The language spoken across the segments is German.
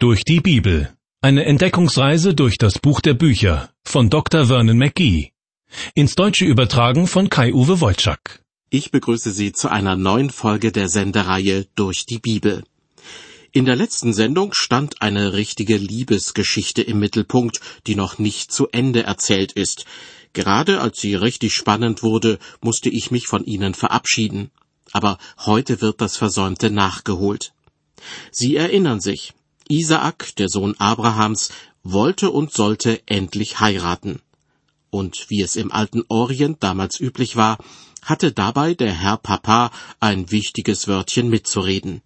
Durch die Bibel. Eine Entdeckungsreise durch das Buch der Bücher von Dr. Vernon McGee. Ins Deutsche übertragen von Kai-Uwe Wolczak. Ich begrüße Sie zu einer neuen Folge der Sendereihe Durch die Bibel. In der letzten Sendung stand eine richtige Liebesgeschichte im Mittelpunkt, die noch nicht zu Ende erzählt ist. Gerade als sie richtig spannend wurde, musste ich mich von Ihnen verabschieden. Aber heute wird das Versäumte nachgeholt. Sie erinnern sich, Isaak, der Sohn Abrahams, wollte und sollte endlich heiraten. Und wie es im alten Orient damals üblich war, hatte dabei der Herr Papa ein wichtiges Wörtchen mitzureden.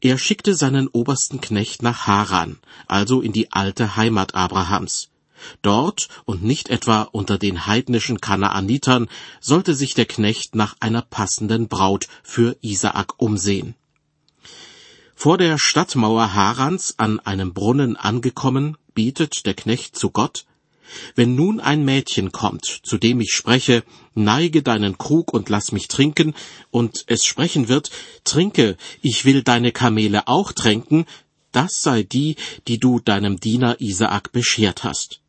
Er schickte seinen obersten Knecht nach Haran, also in die alte Heimat Abrahams. Dort und nicht etwa unter den heidnischen Kanaanitern sollte sich der Knecht nach einer passenden Braut für Isaak umsehen. Vor der Stadtmauer Harans an einem Brunnen angekommen, bietet der Knecht zu Gott, wenn nun ein Mädchen kommt, zu dem ich spreche, neige deinen Krug und lass mich trinken, und es sprechen wird, trinke, ich will deine Kamele auch tränken, das sei die, die du deinem Diener Isaak beschert hast.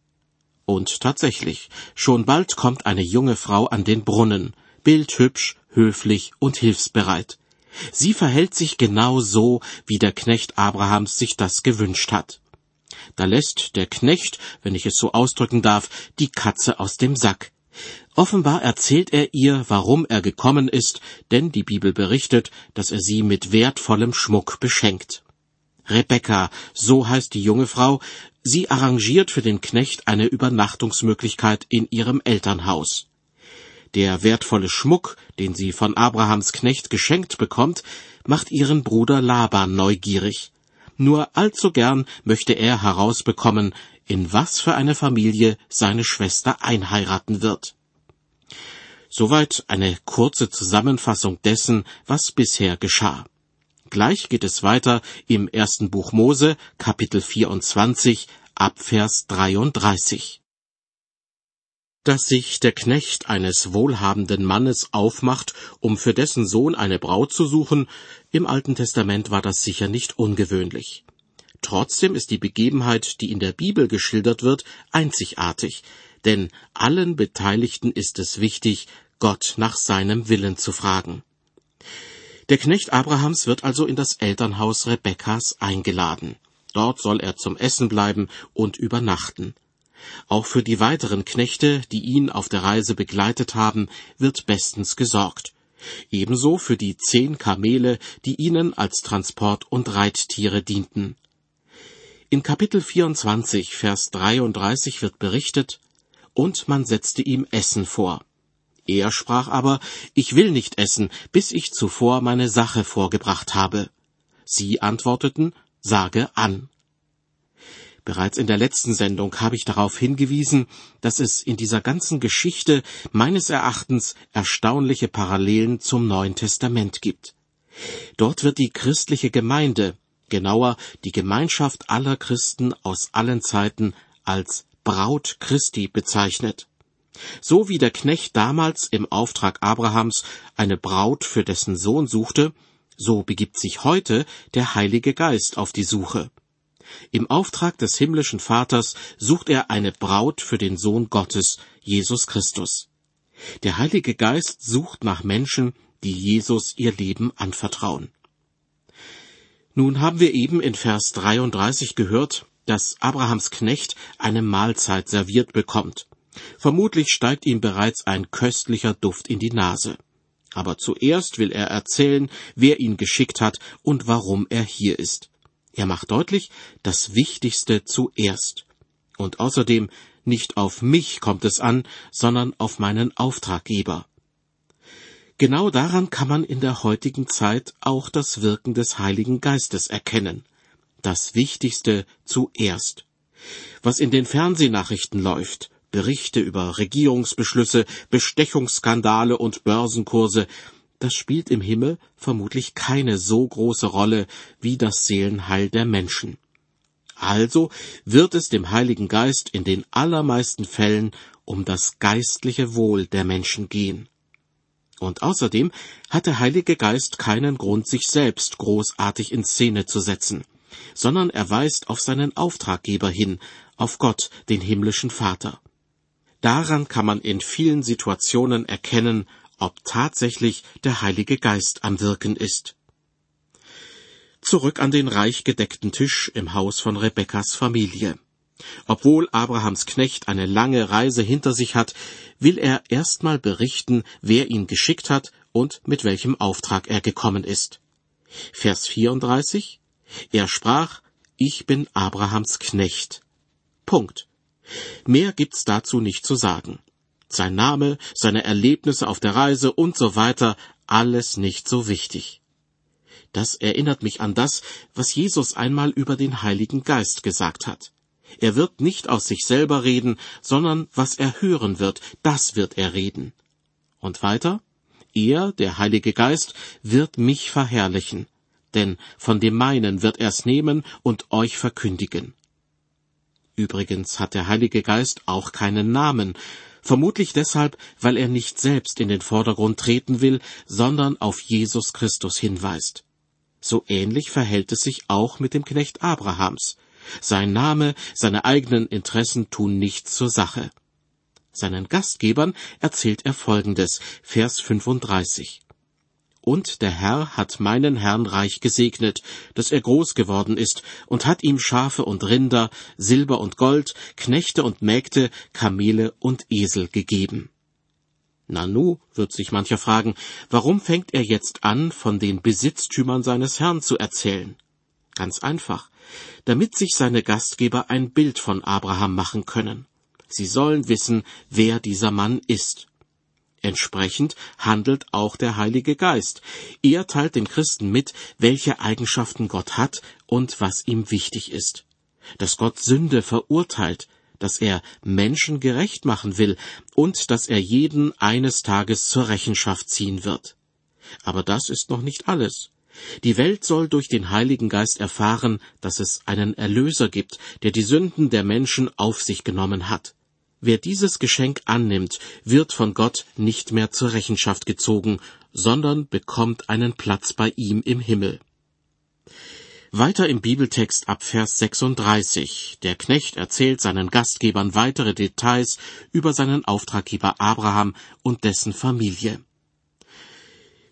Und tatsächlich, schon bald kommt eine junge Frau an den Brunnen, bildhübsch, höflich und hilfsbereit. Sie verhält sich genau so, wie der Knecht Abrahams sich das gewünscht hat. Da lässt der Knecht, wenn ich es so ausdrücken darf, die Katze aus dem Sack. Offenbar erzählt er ihr, warum er gekommen ist, denn die Bibel berichtet, dass er sie mit wertvollem Schmuck beschenkt. Rebekka, so heißt die junge Frau, sie arrangiert für den Knecht eine Übernachtungsmöglichkeit in ihrem Elternhaus. Der wertvolle Schmuck, den sie von Abrahams Knecht geschenkt bekommt, macht ihren Bruder Laban neugierig. Nur allzu gern möchte er herausbekommen, in was für eine Familie seine Schwester einheiraten wird. Soweit eine kurze Zusammenfassung dessen, was bisher geschah. Gleich geht es weiter im ersten Buch Mose, Kapitel 24, Abvers 33 dass sich der Knecht eines wohlhabenden Mannes aufmacht, um für dessen Sohn eine Braut zu suchen, im Alten Testament war das sicher nicht ungewöhnlich. Trotzdem ist die Begebenheit, die in der Bibel geschildert wird, einzigartig, denn allen Beteiligten ist es wichtig, Gott nach seinem Willen zu fragen. Der Knecht Abrahams wird also in das Elternhaus Rebekkas eingeladen. Dort soll er zum Essen bleiben und übernachten. Auch für die weiteren Knechte, die ihn auf der Reise begleitet haben, wird bestens gesorgt. Ebenso für die zehn Kamele, die ihnen als Transport- und Reittiere dienten. In Kapitel 24, Vers 33 wird berichtet, und man setzte ihm Essen vor. Er sprach aber, ich will nicht essen, bis ich zuvor meine Sache vorgebracht habe. Sie antworteten, sage an. Bereits in der letzten Sendung habe ich darauf hingewiesen, dass es in dieser ganzen Geschichte meines Erachtens erstaunliche Parallelen zum Neuen Testament gibt. Dort wird die christliche Gemeinde, genauer die Gemeinschaft aller Christen aus allen Zeiten als Braut Christi bezeichnet. So wie der Knecht damals im Auftrag Abrahams eine Braut für dessen Sohn suchte, so begibt sich heute der Heilige Geist auf die Suche. Im Auftrag des himmlischen Vaters sucht er eine Braut für den Sohn Gottes, Jesus Christus. Der Heilige Geist sucht nach Menschen, die Jesus ihr Leben anvertrauen. Nun haben wir eben in Vers 33 gehört, dass Abrahams Knecht eine Mahlzeit serviert bekommt. Vermutlich steigt ihm bereits ein köstlicher Duft in die Nase. Aber zuerst will er erzählen, wer ihn geschickt hat und warum er hier ist. Er macht deutlich, das Wichtigste zuerst. Und außerdem, nicht auf mich kommt es an, sondern auf meinen Auftraggeber. Genau daran kann man in der heutigen Zeit auch das Wirken des Heiligen Geistes erkennen. Das Wichtigste zuerst. Was in den Fernsehnachrichten läuft, Berichte über Regierungsbeschlüsse, Bestechungsskandale und Börsenkurse, das spielt im Himmel vermutlich keine so große Rolle wie das Seelenheil der Menschen. Also wird es dem Heiligen Geist in den allermeisten Fällen um das geistliche Wohl der Menschen gehen. Und außerdem hat der Heilige Geist keinen Grund, sich selbst großartig in Szene zu setzen. sondern er weist auf seinen Auftraggeber hin, auf Gott, den himmlischen Vater. Daran kann man in vielen Situationen erkennen, ob tatsächlich der Heilige Geist am Wirken ist. Zurück an den reich gedeckten Tisch im Haus von Rebekkas Familie. Obwohl Abrahams Knecht eine lange Reise hinter sich hat, will er erstmal berichten, wer ihn geschickt hat und mit welchem Auftrag er gekommen ist. Vers 34 Er sprach, ich bin Abrahams Knecht. Punkt. Mehr gibt's dazu nicht zu sagen. Sein Name, seine Erlebnisse auf der Reise und so weiter, alles nicht so wichtig. Das erinnert mich an das, was Jesus einmal über den Heiligen Geist gesagt hat. Er wird nicht aus sich selber reden, sondern was er hören wird, das wird er reden. Und weiter? Er, der Heilige Geist, wird mich verherrlichen, denn von dem meinen wird er's nehmen und euch verkündigen. Übrigens hat der Heilige Geist auch keinen Namen, vermutlich deshalb, weil er nicht selbst in den Vordergrund treten will, sondern auf Jesus Christus hinweist. So ähnlich verhält es sich auch mit dem Knecht Abrahams. Sein Name, seine eigenen Interessen tun nichts zur Sache. Seinen Gastgebern erzählt er Folgendes, Vers 35. Und der Herr hat meinen Herrn reich gesegnet, dass er groß geworden ist, und hat ihm Schafe und Rinder, Silber und Gold, Knechte und Mägde, Kamele und Esel gegeben. Nanu, wird sich mancher fragen, warum fängt er jetzt an, von den Besitztümern seines Herrn zu erzählen? Ganz einfach, damit sich seine Gastgeber ein Bild von Abraham machen können. Sie sollen wissen, wer dieser Mann ist. Entsprechend handelt auch der Heilige Geist. Er teilt den Christen mit, welche Eigenschaften Gott hat und was ihm wichtig ist. Dass Gott Sünde verurteilt, dass er Menschen gerecht machen will und dass er jeden eines Tages zur Rechenschaft ziehen wird. Aber das ist noch nicht alles. Die Welt soll durch den Heiligen Geist erfahren, dass es einen Erlöser gibt, der die Sünden der Menschen auf sich genommen hat. Wer dieses Geschenk annimmt, wird von Gott nicht mehr zur Rechenschaft gezogen, sondern bekommt einen Platz bei ihm im Himmel. Weiter im Bibeltext ab Vers 36. Der Knecht erzählt seinen Gastgebern weitere Details über seinen Auftraggeber Abraham und dessen Familie.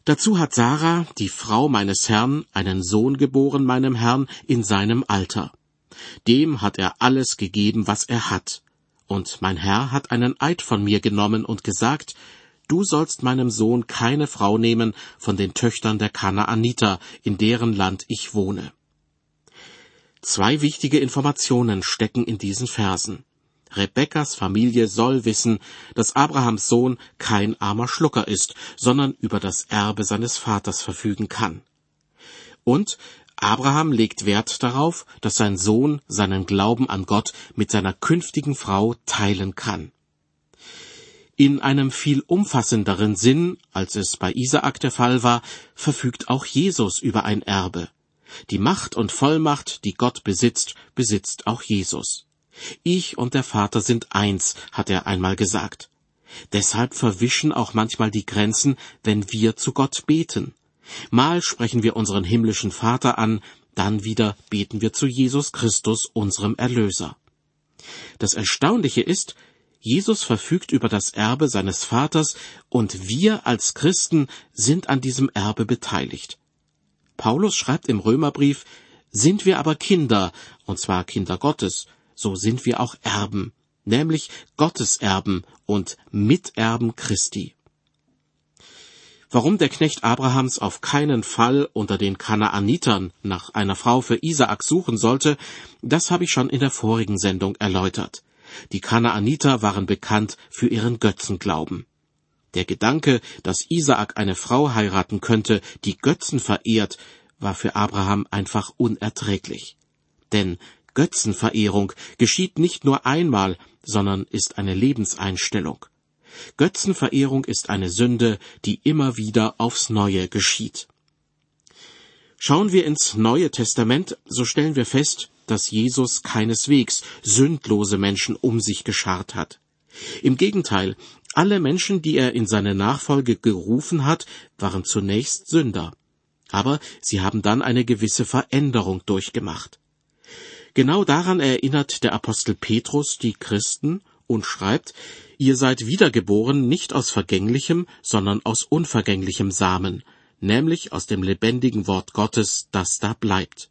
Dazu hat Sarah, die Frau meines Herrn, einen Sohn geboren meinem Herrn in seinem Alter. Dem hat er alles gegeben, was er hat. Und mein Herr hat einen Eid von mir genommen und gesagt, Du sollst meinem Sohn keine Frau nehmen von den Töchtern der Kanaaniter, in deren Land ich wohne. Zwei wichtige Informationen stecken in diesen Versen. Rebekkas Familie soll wissen, dass Abrahams Sohn kein armer Schlucker ist, sondern über das Erbe seines Vaters verfügen kann. Und Abraham legt Wert darauf, dass sein Sohn seinen Glauben an Gott mit seiner künftigen Frau teilen kann. In einem viel umfassenderen Sinn, als es bei Isaak der Fall war, verfügt auch Jesus über ein Erbe. Die Macht und Vollmacht, die Gott besitzt, besitzt auch Jesus. Ich und der Vater sind eins, hat er einmal gesagt. Deshalb verwischen auch manchmal die Grenzen, wenn wir zu Gott beten. Mal sprechen wir unseren himmlischen Vater an, dann wieder beten wir zu Jesus Christus, unserem Erlöser. Das Erstaunliche ist, Jesus verfügt über das Erbe seines Vaters und wir als Christen sind an diesem Erbe beteiligt. Paulus schreibt im Römerbrief, sind wir aber Kinder, und zwar Kinder Gottes, so sind wir auch Erben, nämlich Gottes Erben und Miterben Christi. Warum der Knecht Abrahams auf keinen Fall unter den Kanaanitern nach einer Frau für Isaak suchen sollte, das habe ich schon in der vorigen Sendung erläutert. Die Kanaaniter waren bekannt für ihren Götzenglauben. Der Gedanke, dass Isaak eine Frau heiraten könnte, die Götzen verehrt, war für Abraham einfach unerträglich. Denn Götzenverehrung geschieht nicht nur einmal, sondern ist eine Lebenseinstellung. Götzenverehrung ist eine Sünde, die immer wieder aufs Neue geschieht. Schauen wir ins Neue Testament, so stellen wir fest, dass Jesus keineswegs sündlose Menschen um sich geschart hat. Im Gegenteil, alle Menschen, die er in seine Nachfolge gerufen hat, waren zunächst Sünder. Aber sie haben dann eine gewisse Veränderung durchgemacht. Genau daran erinnert der Apostel Petrus die Christen und schreibt, ihr seid wiedergeboren nicht aus vergänglichem, sondern aus unvergänglichem Samen, nämlich aus dem lebendigen Wort Gottes, das da bleibt.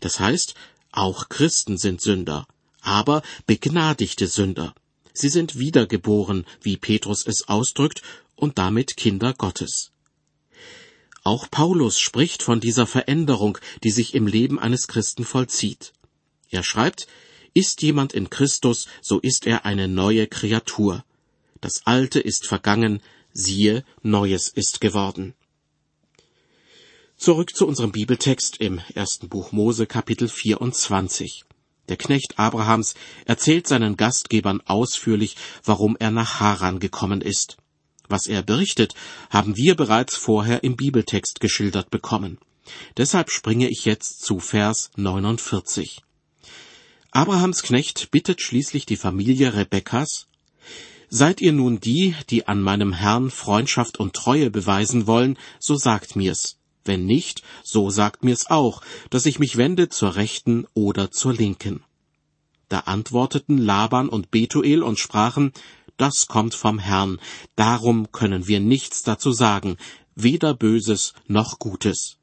Das heißt, auch Christen sind Sünder, aber begnadigte Sünder. Sie sind wiedergeboren, wie Petrus es ausdrückt, und damit Kinder Gottes. Auch Paulus spricht von dieser Veränderung, die sich im Leben eines Christen vollzieht. Er schreibt, ist jemand in Christus, so ist er eine neue Kreatur. Das Alte ist vergangen, siehe, Neues ist geworden. Zurück zu unserem Bibeltext im ersten Buch Mose Kapitel 24. Der Knecht Abrahams erzählt seinen Gastgebern ausführlich, warum er nach Haran gekommen ist. Was er berichtet, haben wir bereits vorher im Bibeltext geschildert bekommen. Deshalb springe ich jetzt zu Vers 49. Abrahams Knecht bittet schließlich die Familie Rebekkas, Seid ihr nun die, die an meinem Herrn Freundschaft und Treue beweisen wollen, so sagt mir's. Wenn nicht, so sagt mir's auch, dass ich mich wende zur Rechten oder zur Linken. Da antworteten Laban und Betuel und sprachen, das kommt vom Herrn, darum können wir nichts dazu sagen, weder Böses noch Gutes.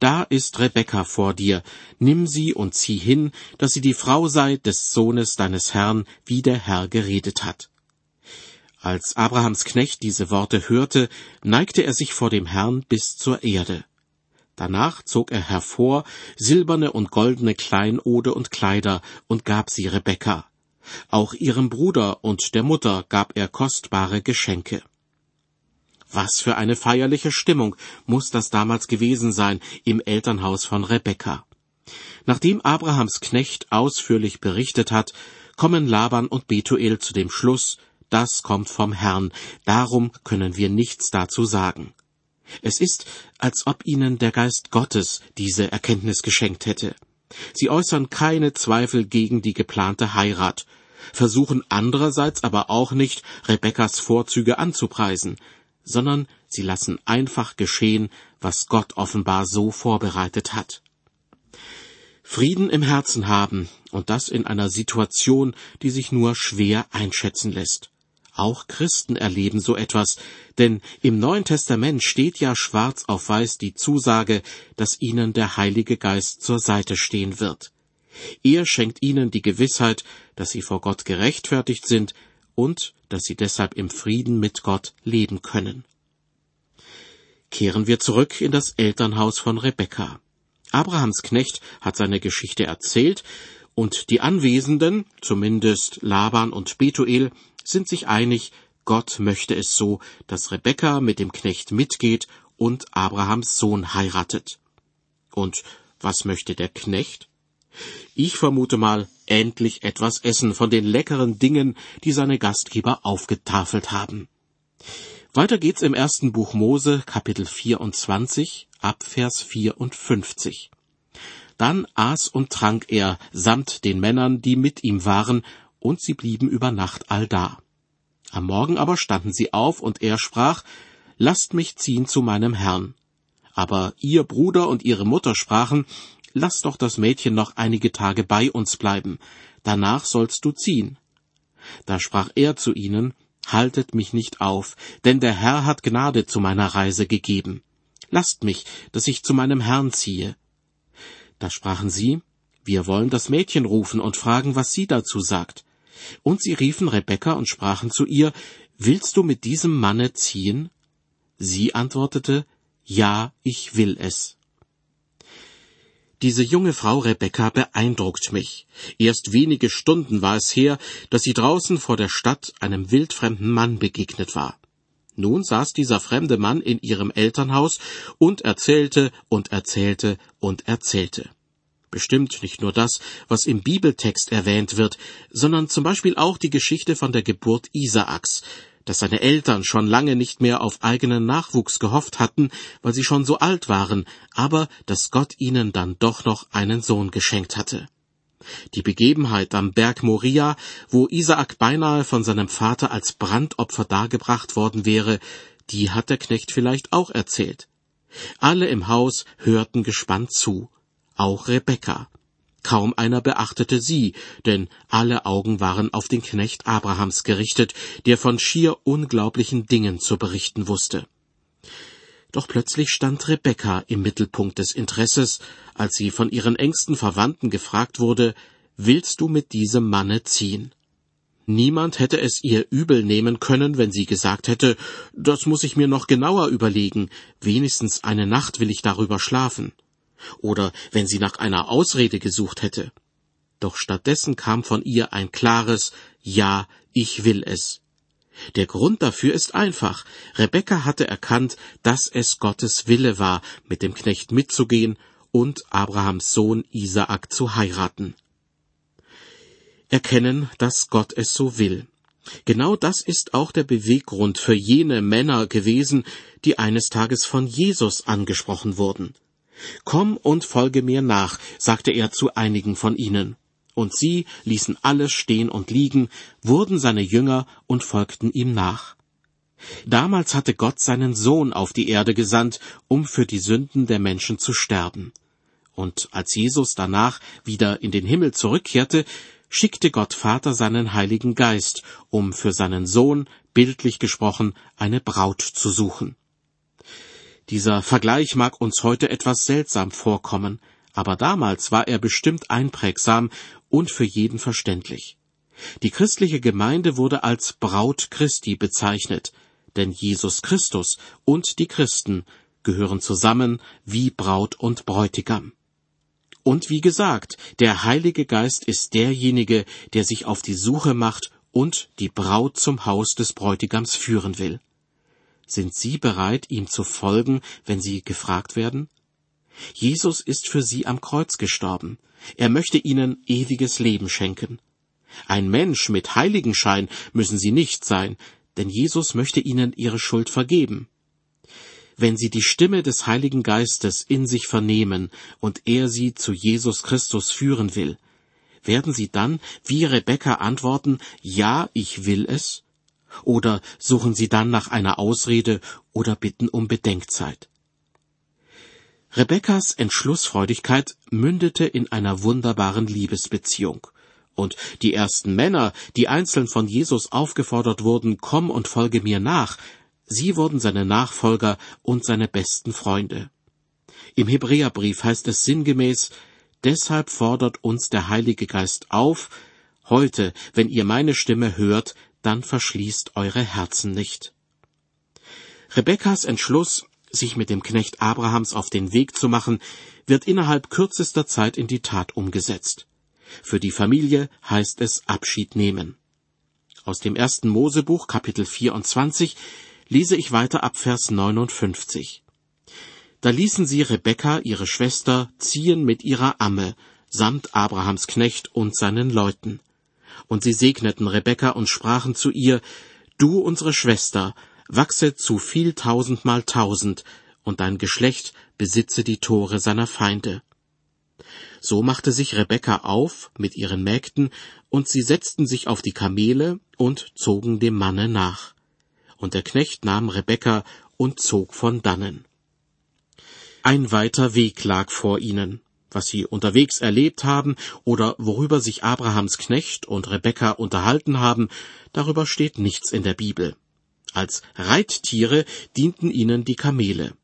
Da ist Rebekka vor dir, nimm sie und zieh hin, dass sie die Frau sei des Sohnes deines Herrn, wie der Herr geredet hat. Als Abrahams Knecht diese Worte hörte, neigte er sich vor dem Herrn bis zur Erde. Danach zog er hervor silberne und goldene Kleinode und Kleider und gab sie Rebekka. Auch ihrem Bruder und der Mutter gab er kostbare Geschenke. Was für eine feierliche Stimmung muss das damals gewesen sein im Elternhaus von Rebekka. Nachdem Abrahams Knecht ausführlich berichtet hat, kommen Laban und Betuel zu dem Schluss, das kommt vom Herrn, darum können wir nichts dazu sagen. Es ist, als ob ihnen der Geist Gottes diese Erkenntnis geschenkt hätte. Sie äußern keine Zweifel gegen die geplante Heirat, versuchen andererseits aber auch nicht, Rebekkas Vorzüge anzupreisen, sondern sie lassen einfach geschehen, was Gott offenbar so vorbereitet hat. Frieden im Herzen haben, und das in einer Situation, die sich nur schwer einschätzen lässt. Auch Christen erleben so etwas, denn im Neuen Testament steht ja schwarz auf weiß die Zusage, dass ihnen der Heilige Geist zur Seite stehen wird. Er schenkt ihnen die Gewissheit, dass sie vor Gott gerechtfertigt sind und dass sie deshalb im Frieden mit Gott leben können. Kehren wir zurück in das Elternhaus von Rebekka. Abrahams Knecht hat seine Geschichte erzählt, und die Anwesenden, zumindest Laban und Betuel, sind sich einig, Gott möchte es so, dass Rebekka mit dem Knecht mitgeht und Abrahams Sohn heiratet. Und was möchte der Knecht? Ich vermute mal, endlich etwas essen von den leckeren Dingen, die seine Gastgeber aufgetafelt haben. Weiter geht's im ersten Buch Mose, Kapitel 24, ab Vers 54. Dann aß und trank er samt den Männern, die mit ihm waren, und sie blieben über Nacht allda. Am Morgen aber standen sie auf, und er sprach, Lasst mich ziehen zu meinem Herrn. Aber ihr Bruder und ihre Mutter sprachen, Lass doch das Mädchen noch einige Tage bei uns bleiben, danach sollst du ziehen. Da sprach er zu ihnen, Haltet mich nicht auf, denn der Herr hat Gnade zu meiner Reise gegeben. Lasst mich, dass ich zu meinem Herrn ziehe. Da sprachen sie, Wir wollen das Mädchen rufen und fragen, was sie dazu sagt. Und sie riefen Rebekka und sprachen zu ihr, Willst du mit diesem Manne ziehen? Sie antwortete, Ja, ich will es. Diese junge Frau Rebekka beeindruckt mich. Erst wenige Stunden war es her, dass sie draußen vor der Stadt einem wildfremden Mann begegnet war. Nun saß dieser fremde Mann in ihrem Elternhaus und erzählte und erzählte und erzählte bestimmt nicht nur das, was im Bibeltext erwähnt wird, sondern zum Beispiel auch die Geschichte von der Geburt Isaaks, dass seine Eltern schon lange nicht mehr auf eigenen Nachwuchs gehofft hatten, weil sie schon so alt waren, aber dass Gott ihnen dann doch noch einen Sohn geschenkt hatte. Die Begebenheit am Berg Moria, wo Isaak beinahe von seinem Vater als Brandopfer dargebracht worden wäre, die hat der Knecht vielleicht auch erzählt. Alle im Haus hörten gespannt zu, auch Rebekka. Kaum einer beachtete sie, denn alle Augen waren auf den Knecht Abrahams gerichtet, der von schier unglaublichen Dingen zu berichten wusste. Doch plötzlich stand Rebekka im Mittelpunkt des Interesses, als sie von ihren engsten Verwandten gefragt wurde, Willst du mit diesem Manne ziehen? Niemand hätte es ihr übel nehmen können, wenn sie gesagt hätte, das muss ich mir noch genauer überlegen, wenigstens eine Nacht will ich darüber schlafen oder wenn sie nach einer Ausrede gesucht hätte. Doch stattdessen kam von ihr ein klares Ja, ich will es. Der Grund dafür ist einfach. Rebekka hatte erkannt, dass es Gottes Wille war, mit dem Knecht mitzugehen und Abrahams Sohn Isaak zu heiraten. Erkennen, dass Gott es so will. Genau das ist auch der Beweggrund für jene Männer gewesen, die eines Tages von Jesus angesprochen wurden. Komm und folge mir nach, sagte er zu einigen von ihnen. Und sie ließen alles stehen und liegen, wurden seine Jünger und folgten ihm nach. Damals hatte Gott seinen Sohn auf die Erde gesandt, um für die Sünden der Menschen zu sterben. Und als Jesus danach wieder in den Himmel zurückkehrte, schickte Gott Vater seinen Heiligen Geist, um für seinen Sohn, bildlich gesprochen, eine Braut zu suchen. Dieser Vergleich mag uns heute etwas seltsam vorkommen, aber damals war er bestimmt einprägsam und für jeden verständlich. Die christliche Gemeinde wurde als Braut Christi bezeichnet, denn Jesus Christus und die Christen gehören zusammen wie Braut und Bräutigam. Und wie gesagt, der Heilige Geist ist derjenige, der sich auf die Suche macht und die Braut zum Haus des Bräutigams führen will. Sind Sie bereit, ihm zu folgen, wenn Sie gefragt werden? Jesus ist für Sie am Kreuz gestorben. Er möchte Ihnen ewiges Leben schenken. Ein Mensch mit Heiligenschein müssen Sie nicht sein, denn Jesus möchte Ihnen Ihre Schuld vergeben. Wenn Sie die Stimme des Heiligen Geistes in sich vernehmen und er Sie zu Jesus Christus führen will, werden Sie dann wie Rebekka antworten, Ja, ich will es? Oder suchen Sie dann nach einer Ausrede oder bitten um Bedenkzeit? Rebekkas Entschlussfreudigkeit mündete in einer wunderbaren Liebesbeziehung. Und die ersten Männer, die einzeln von Jesus aufgefordert wurden, komm und folge mir nach, sie wurden seine Nachfolger und seine besten Freunde. Im Hebräerbrief heißt es sinngemäß, deshalb fordert uns der Heilige Geist auf, heute, wenn ihr meine Stimme hört, dann verschließt eure Herzen nicht. Rebekkas Entschluss, sich mit dem Knecht Abrahams auf den Weg zu machen, wird innerhalb kürzester Zeit in die Tat umgesetzt. Für die Familie heißt es Abschied nehmen. Aus dem ersten Mosebuch Kapitel 24 lese ich weiter ab Vers 59. Da ließen sie Rebekka, ihre Schwester, ziehen mit ihrer Amme, samt Abrahams Knecht und seinen Leuten. Und sie segneten Rebekka und sprachen zu ihr, Du, unsere Schwester, wachse zu viel tausendmal tausend, und dein Geschlecht besitze die Tore seiner Feinde. So machte sich Rebekka auf mit ihren Mägden, und sie setzten sich auf die Kamele und zogen dem Manne nach. Und der Knecht nahm Rebekka und zog von dannen. Ein weiter Weg lag vor ihnen was sie unterwegs erlebt haben oder worüber sich Abrahams Knecht und Rebekka unterhalten haben, darüber steht nichts in der Bibel. Als Reittiere dienten ihnen die Kamele.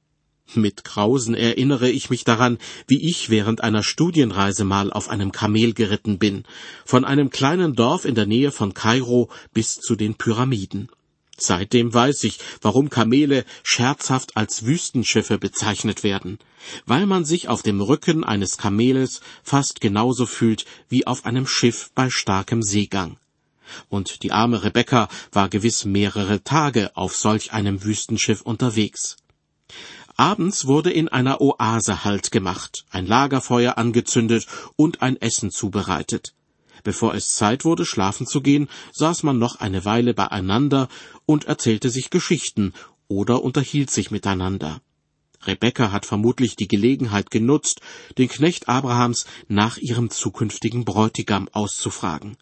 Mit Grausen erinnere ich mich daran, wie ich während einer Studienreise mal auf einem Kamel geritten bin, von einem kleinen Dorf in der Nähe von Kairo bis zu den Pyramiden. Seitdem weiß ich, warum Kamele scherzhaft als Wüstenschiffe bezeichnet werden, weil man sich auf dem Rücken eines Kameles fast genauso fühlt wie auf einem Schiff bei starkem Seegang. Und die arme Rebekka war gewiss mehrere Tage auf solch einem Wüstenschiff unterwegs. Abends wurde in einer Oase Halt gemacht, ein Lagerfeuer angezündet und ein Essen zubereitet. Bevor es Zeit wurde, schlafen zu gehen, saß man noch eine Weile beieinander und erzählte sich Geschichten oder unterhielt sich miteinander. Rebekka hat vermutlich die Gelegenheit genutzt, den Knecht Abrahams nach ihrem zukünftigen Bräutigam auszufragen.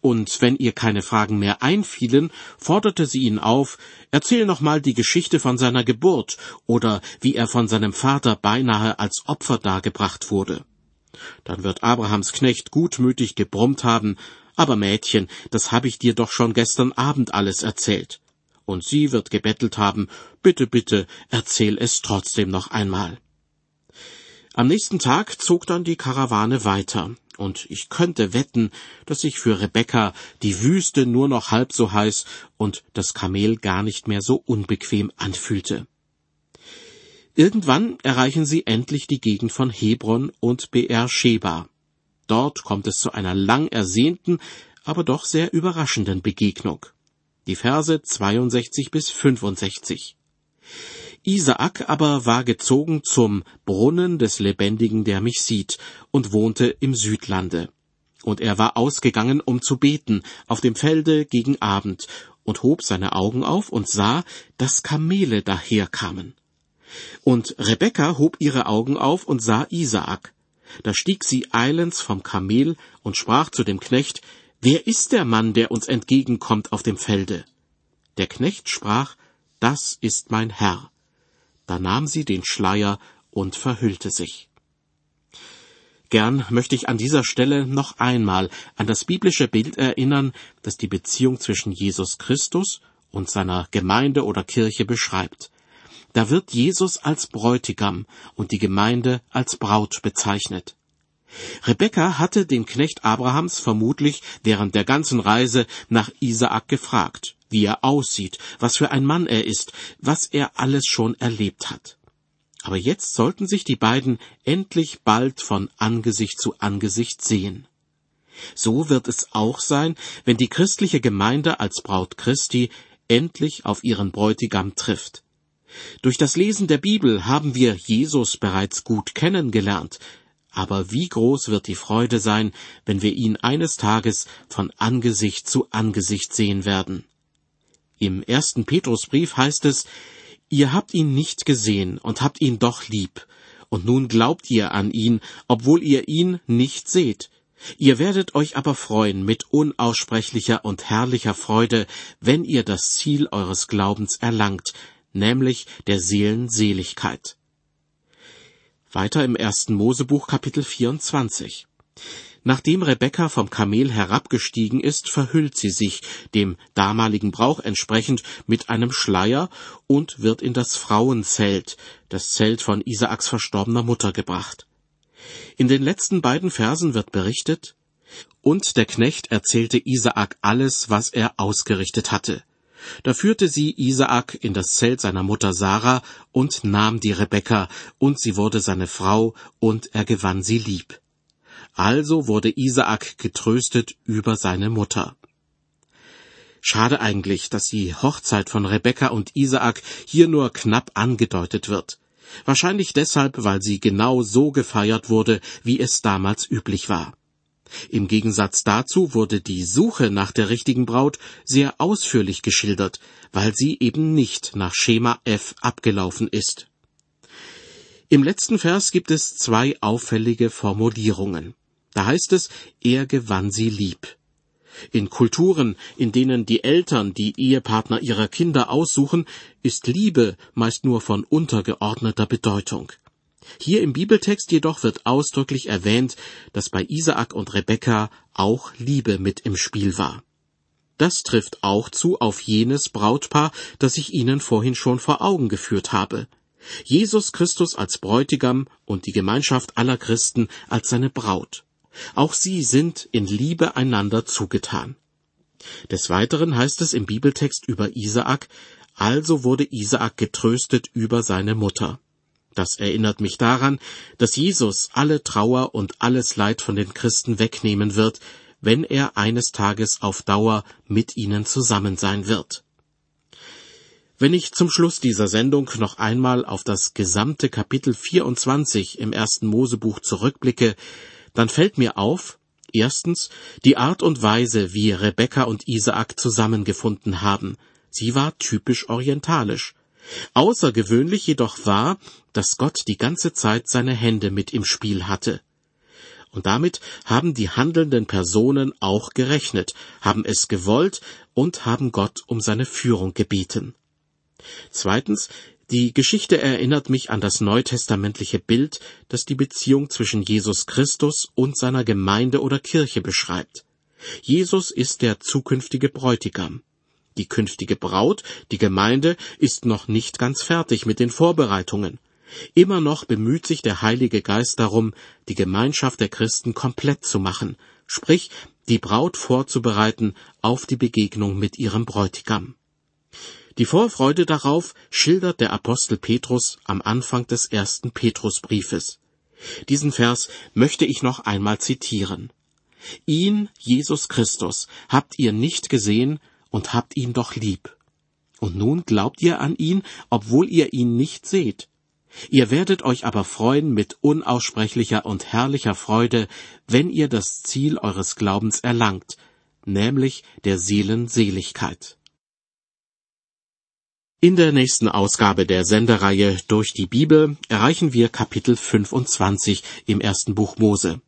Und wenn ihr keine Fragen mehr einfielen, forderte sie ihn auf, erzähl noch mal die Geschichte von seiner Geburt oder wie er von seinem Vater beinahe als Opfer dargebracht wurde. Dann wird Abrahams Knecht gutmütig gebrummt haben, aber Mädchen, das habe ich dir doch schon gestern Abend alles erzählt. Und sie wird gebettelt haben, bitte, bitte, erzähl es trotzdem noch einmal. Am nächsten Tag zog dann die Karawane weiter, und ich könnte wetten, dass sich für Rebekka die Wüste nur noch halb so heiß und das Kamel gar nicht mehr so unbequem anfühlte. Irgendwann erreichen sie endlich die Gegend von Hebron und Beersheba. Dort kommt es zu einer lang ersehnten, aber doch sehr überraschenden Begegnung. Die Verse 62 bis 65. Isaak aber war gezogen zum Brunnen des Lebendigen, der mich sieht, und wohnte im Südlande. Und er war ausgegangen, um zu beten, auf dem Felde gegen Abend, und hob seine Augen auf und sah, dass Kamele daherkamen. Und Rebekka hob ihre Augen auf und sah Isaak. Da stieg sie eilends vom Kamel und sprach zu dem Knecht, Wer ist der Mann, der uns entgegenkommt auf dem Felde? Der Knecht sprach, Das ist mein Herr. Da nahm sie den Schleier und verhüllte sich. Gern möchte ich an dieser Stelle noch einmal an das biblische Bild erinnern, das die Beziehung zwischen Jesus Christus und seiner Gemeinde oder Kirche beschreibt. Da wird Jesus als Bräutigam und die Gemeinde als Braut bezeichnet. Rebekka hatte den Knecht Abrahams vermutlich während der ganzen Reise nach Isaak gefragt wie er aussieht, was für ein Mann er ist, was er alles schon erlebt hat. Aber jetzt sollten sich die beiden endlich bald von Angesicht zu Angesicht sehen. So wird es auch sein, wenn die christliche Gemeinde als Braut Christi endlich auf ihren Bräutigam trifft. Durch das Lesen der Bibel haben wir Jesus bereits gut kennengelernt, aber wie groß wird die Freude sein, wenn wir ihn eines Tages von Angesicht zu Angesicht sehen werden. Im ersten Petrusbrief heißt es, Ihr habt ihn nicht gesehen und habt ihn doch lieb, und nun glaubt ihr an ihn, obwohl ihr ihn nicht seht. Ihr werdet euch aber freuen mit unaussprechlicher und herrlicher Freude, wenn ihr das Ziel eures Glaubens erlangt, nämlich der Seelenseligkeit. Weiter im ersten Mosebuch Kapitel 24. Nachdem Rebekka vom Kamel herabgestiegen ist, verhüllt sie sich, dem damaligen Brauch entsprechend, mit einem Schleier und wird in das Frauenzelt, das Zelt von Isaaks verstorbener Mutter, gebracht. In den letzten beiden Versen wird berichtet, und der Knecht erzählte Isaak alles, was er ausgerichtet hatte. Da führte sie Isaak in das Zelt seiner Mutter Sarah und nahm die Rebekka, und sie wurde seine Frau, und er gewann sie lieb. Also wurde Isaak getröstet über seine Mutter. Schade eigentlich, dass die Hochzeit von Rebekka und Isaak hier nur knapp angedeutet wird. Wahrscheinlich deshalb, weil sie genau so gefeiert wurde, wie es damals üblich war. Im Gegensatz dazu wurde die Suche nach der richtigen Braut sehr ausführlich geschildert, weil sie eben nicht nach Schema F abgelaufen ist. Im letzten Vers gibt es zwei auffällige Formulierungen. Da heißt es, er gewann sie lieb. In Kulturen, in denen die Eltern die Ehepartner ihrer Kinder aussuchen, ist Liebe meist nur von untergeordneter Bedeutung. Hier im Bibeltext jedoch wird ausdrücklich erwähnt, dass bei Isaak und Rebekka auch Liebe mit im Spiel war. Das trifft auch zu auf jenes Brautpaar, das ich Ihnen vorhin schon vor Augen geführt habe. Jesus Christus als Bräutigam und die Gemeinschaft aller Christen als seine Braut. Auch sie sind in Liebe einander zugetan. Des Weiteren heißt es im Bibeltext über Isaak, also wurde Isaak getröstet über seine Mutter. Das erinnert mich daran, dass Jesus alle Trauer und alles Leid von den Christen wegnehmen wird, wenn er eines Tages auf Dauer mit ihnen zusammen sein wird. Wenn ich zum Schluss dieser Sendung noch einmal auf das gesamte Kapitel 24 im ersten Mosebuch zurückblicke, dann fällt mir auf, erstens, die Art und Weise, wie Rebekka und Isaak zusammengefunden haben. Sie war typisch orientalisch. Außergewöhnlich jedoch war, dass Gott die ganze Zeit seine Hände mit im Spiel hatte. Und damit haben die handelnden Personen auch gerechnet, haben es gewollt und haben Gott um seine Führung gebeten. Zweitens, die Geschichte erinnert mich an das neutestamentliche Bild, das die Beziehung zwischen Jesus Christus und seiner Gemeinde oder Kirche beschreibt. Jesus ist der zukünftige Bräutigam. Die künftige Braut, die Gemeinde, ist noch nicht ganz fertig mit den Vorbereitungen. Immer noch bemüht sich der Heilige Geist darum, die Gemeinschaft der Christen komplett zu machen, sprich die Braut vorzubereiten auf die Begegnung mit ihrem Bräutigam. Die Vorfreude darauf schildert der Apostel Petrus am Anfang des ersten Petrusbriefes. Diesen Vers möchte ich noch einmal zitieren. Ihn, Jesus Christus, habt ihr nicht gesehen und habt ihn doch lieb. Und nun glaubt ihr an ihn, obwohl ihr ihn nicht seht. Ihr werdet euch aber freuen mit unaussprechlicher und herrlicher Freude, wenn ihr das Ziel eures Glaubens erlangt, nämlich der Seelenseligkeit. In der nächsten Ausgabe der Sendereihe Durch die Bibel erreichen wir Kapitel 25 im ersten Buch Mose.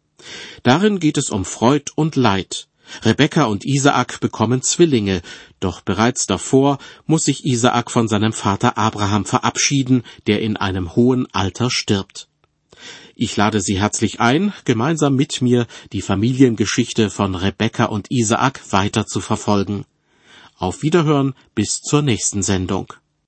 Darin geht es um Freud und Leid. Rebekka und Isaak bekommen Zwillinge, doch bereits davor muss sich Isaak von seinem Vater Abraham verabschieden, der in einem hohen Alter stirbt. Ich lade Sie herzlich ein, gemeinsam mit mir die Familiengeschichte von Rebekka und Isaak weiter zu verfolgen. Auf Wiederhören bis zur nächsten Sendung.